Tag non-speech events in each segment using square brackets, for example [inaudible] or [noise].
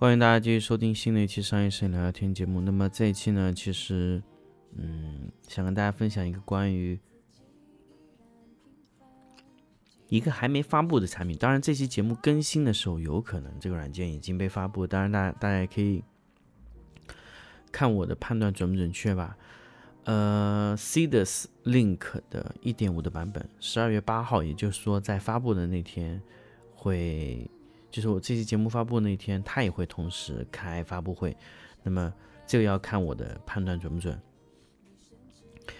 欢迎大家继续收听新的一期商业摄影聊聊天节目。那么这一期呢，其实，嗯，想跟大家分享一个关于一个还没发布的产品。当然，这期节目更新的时候，有可能这个软件已经被发布。当然，大家大家也可以看我的判断准不准确吧。呃 c d u s Link 的1.5的版本，十二月八号，也就是说在发布的那天会。就是我这期节目发布那天，他也会同时开发布会。那么这个要看我的判断准不准，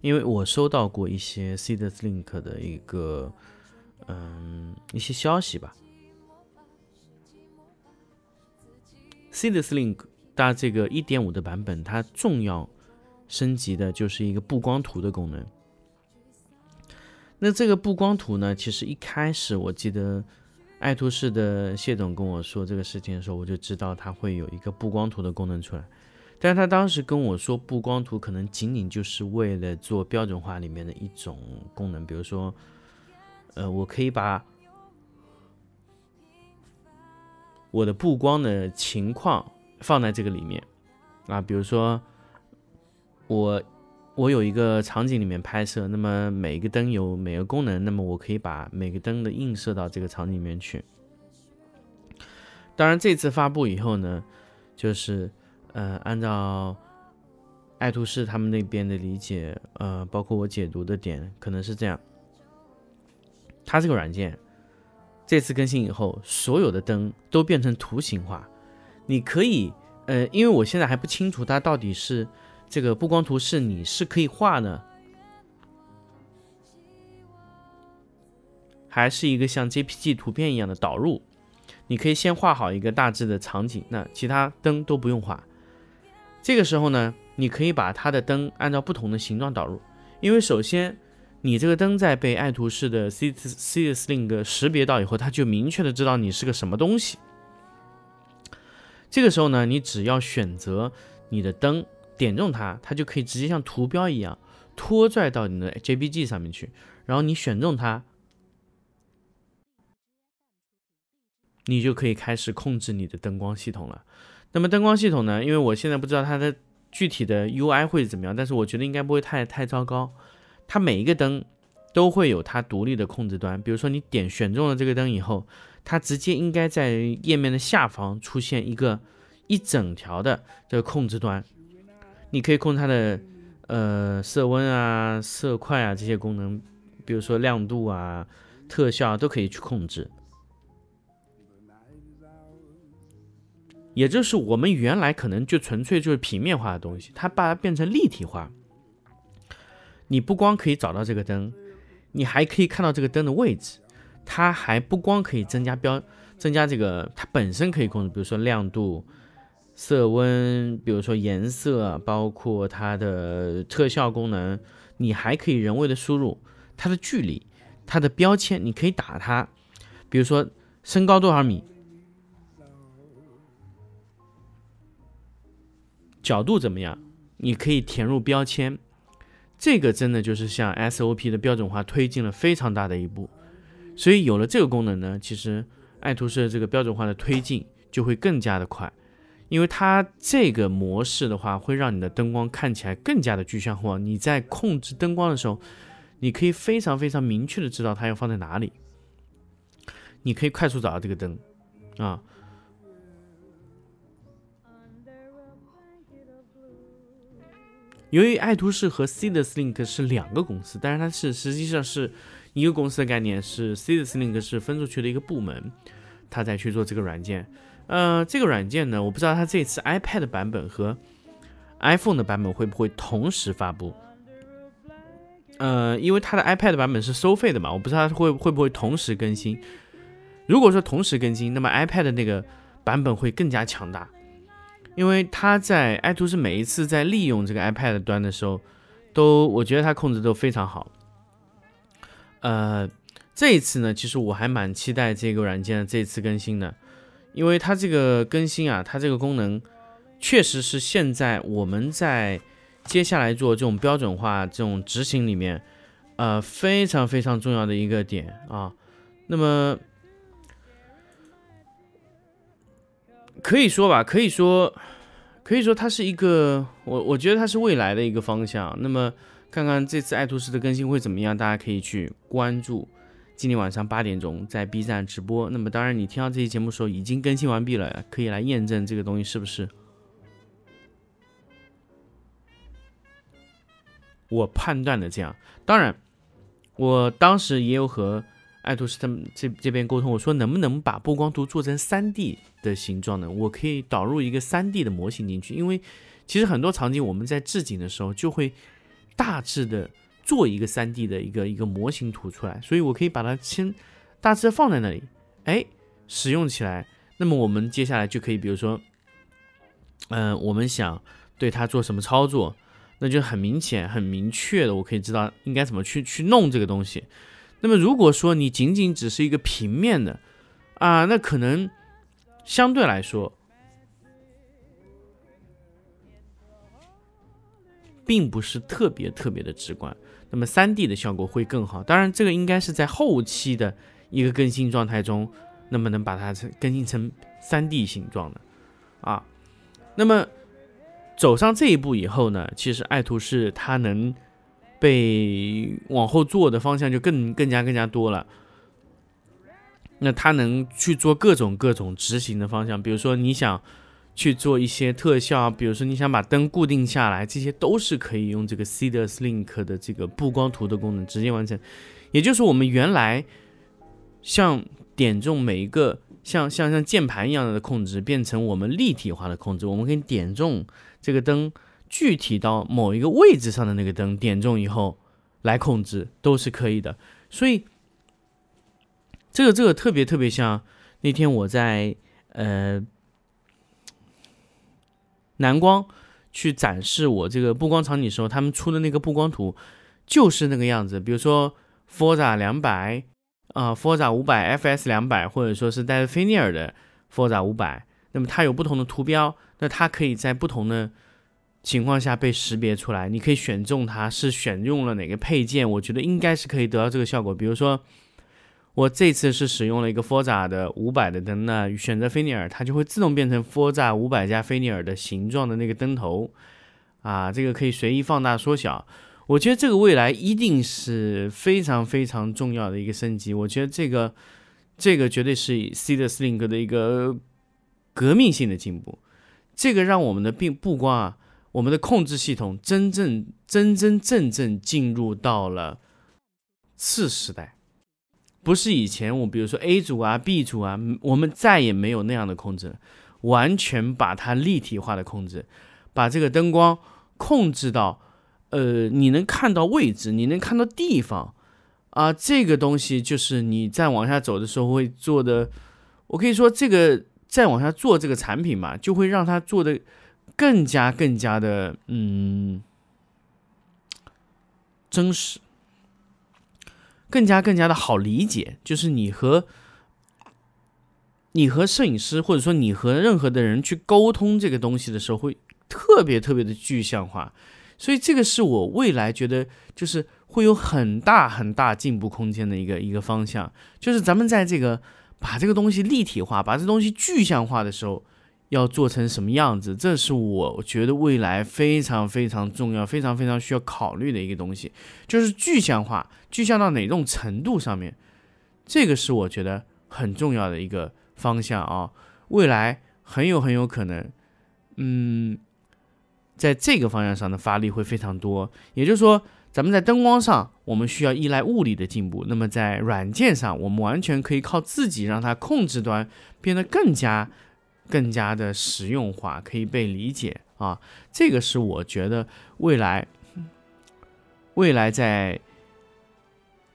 因为我收到过一些 c d s Link 的一个嗯一些消息吧。c d s Link 它这个1.5的版本，它重要升级的就是一个布光图的功能。那这个布光图呢，其实一开始我记得。爱图仕的谢总跟我说这个事情的时候，我就知道他会有一个布光图的功能出来。但是他当时跟我说，布光图可能仅仅就是为了做标准化里面的一种功能，比如说，呃，我可以把我的布光的情况放在这个里面啊，比如说我。我有一个场景里面拍摄，那么每一个灯有每个功能，那么我可以把每个灯的映射到这个场景里面去。当然，这次发布以后呢，就是呃，按照爱图仕他们那边的理解，呃，包括我解读的点，可能是这样：它这个软件这次更新以后，所有的灯都变成图形化。你可以，呃，因为我现在还不清楚它到底是。这个布光图是你是可以画的，还是一个像 JPG 图片一样的导入？你可以先画好一个大致的场景，那其他灯都不用画。这个时候呢，你可以把它的灯按照不同的形状导入，因为首先你这个灯在被爱图仕的 C C S Link 识别到以后，它就明确的知道你是个什么东西。这个时候呢，你只要选择你的灯。点中它，它就可以直接像图标一样拖拽到你的 JPG 上面去。然后你选中它，你就可以开始控制你的灯光系统了。那么灯光系统呢？因为我现在不知道它的具体的 UI 会怎么样，但是我觉得应该不会太太糟糕。它每一个灯都会有它独立的控制端。比如说你点选中了这个灯以后，它直接应该在页面的下方出现一个一整条的这个控制端。你可以控制它的呃色温啊、色块啊这些功能，比如说亮度啊、特效啊都可以去控制。也就是我们原来可能就纯粹就是平面化的东西，它把它变成立体化。你不光可以找到这个灯，你还可以看到这个灯的位置。它还不光可以增加标、增加这个，它本身可以控制，比如说亮度。色温，比如说颜色，包括它的特效功能，你还可以人为的输入它的距离，它的标签，你可以打它，比如说身高多少米，角度怎么样，你可以填入标签。这个真的就是向 SOP 的标准化推进了非常大的一步。所以有了这个功能呢，其实爱图仕这个标准化的推进就会更加的快。因为它这个模式的话，会让你的灯光看起来更加的具象化。你在控制灯光的时候，你可以非常非常明确的知道它要放在哪里。你可以快速找到这个灯，啊。由于爱图仕和 Seedless Link 是两个公司，但是它是实际上是一个公司的概念，是 Seedless Link 是分出去的一个部门，它在去做这个软件。呃，这个软件呢，我不知道它这次 iPad 版本和 iPhone 的版本会不会同时发布。呃，因为它的 iPad 版本是收费的嘛，我不知道它会会不会同时更新。如果说同时更新，那么 iPad 那个版本会更加强大。因为他在爱图仕每一次在利用这个 iPad 端的时候，都我觉得它控制都非常好。呃，这一次呢，其实我还蛮期待这个软件的这次更新的，因为它这个更新啊，它这个功能确实是现在我们在接下来做这种标准化这种执行里面，呃，非常非常重要的一个点啊。那么。可以说吧，可以说，可以说它是一个，我我觉得它是未来的一个方向。那么，看看这次爱图仕的更新会怎么样，大家可以去关注。今天晚上八点钟在 B 站直播。那么，当然你听到这期节目的时候已经更新完毕了，可以来验证这个东西是不是。我判断的这样。当然，我当时也有和。爱图仕他们这这边沟通，我说能不能把布光图做成三 D 的形状呢？我可以导入一个三 D 的模型进去，因为其实很多场景我们在置景的时候就会大致的做一个三 D 的一个一个模型图出来，所以我可以把它先大致放在那里，哎，使用起来，那么我们接下来就可以，比如说，嗯，我们想对它做什么操作，那就很明显、很明确的，我可以知道应该怎么去去弄这个东西。那么如果说你仅仅只是一个平面的啊，那可能相对来说，并不是特别特别的直观。那么三 D 的效果会更好。当然，这个应该是在后期的一个更新状态中，那么能把它更新成三 D 形状的啊。那么走上这一步以后呢，其实爱图仕它能。被往后做的方向就更更加更加多了，那它能去做各种各种执行的方向，比如说你想去做一些特效，比如说你想把灯固定下来，这些都是可以用这个 Seedless Link 的这个布光图的功能直接完成。也就是我们原来像点中每一个像像像键盘一样的控制，变成我们立体化的控制，我们可以点中这个灯。具体到某一个位置上的那个灯点中以后来控制都是可以的，所以这个这个特别特别像那天我在呃蓝光去展示我这个布光场景的时候，他们出的那个布光图就是那个样子。比如说 Forza 两百啊，Forza 五百，FS 两百，或者说是带着菲涅尔的 Forza 五百，那么它有不同的图标，那它可以在不同的。情况下被识别出来，你可以选中它是选用了哪个配件，我觉得应该是可以得到这个效果。比如说，我这次是使用了一个 Forza 的五百的灯，那选择菲涅尔，它就会自动变成 Forza 五百加菲涅尔的形状的那个灯头，啊，这个可以随意放大缩小。我觉得这个未来一定是非常非常重要的一个升级。我觉得这个这个绝对是 C 的 SLING 的一个革命性的进步，这个让我们的并不光啊。我们的控制系统真正真真正正进入到了次时代，不是以前我比如说 A 组啊 B 组啊，我们再也没有那样的控制，完全把它立体化的控制，把这个灯光控制到，呃，你能看到位置，你能看到地方啊，这个东西就是你再往下走的时候会做的，我可以说这个再往下做这个产品嘛，就会让它做的。更加更加的嗯真实，更加更加的好理解。就是你和 [tsk] 你和摄影师，或者说你和任何的人去沟通这个东西的时候，会特别特别的具象化。所以这个是我未来觉得就是会有很大很大进步空间的一个一个方向。就是咱们在这个把这个东西立体化，把这东西具象化的时候。要做成什么样子？这是我觉得未来非常非常重要、非常非常需要考虑的一个东西，就是具象化，具象到哪种程度上面，这个是我觉得很重要的一个方向啊。未来很有很有可能，嗯，在这个方向上的发力会非常多。也就是说，咱们在灯光上，我们需要依赖物理的进步；那么在软件上，我们完全可以靠自己让它控制端变得更加、更加的实用化，可以被理解啊。这个是我觉得未来，未来在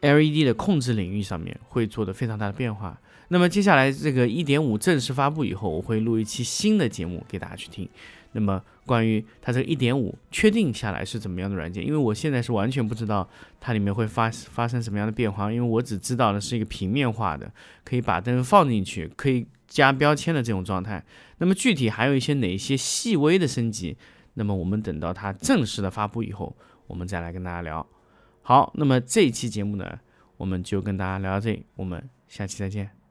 LED 的控制领域上面会做的非常大的变化。那么接下来这个一点五正式发布以后，我会录一期新的节目给大家去听。那么关于它这个一点五确定下来是怎么样的软件，因为我现在是完全不知道它里面会发发生什么样的变化，因为我只知道的是一个平面化的，可以把灯放进去，可以加标签的这种状态。那么具体还有一些哪些细微的升级，那么我们等到它正式的发布以后，我们再来跟大家聊。好，那么这一期节目呢，我们就跟大家聊到这里，我们下期再见。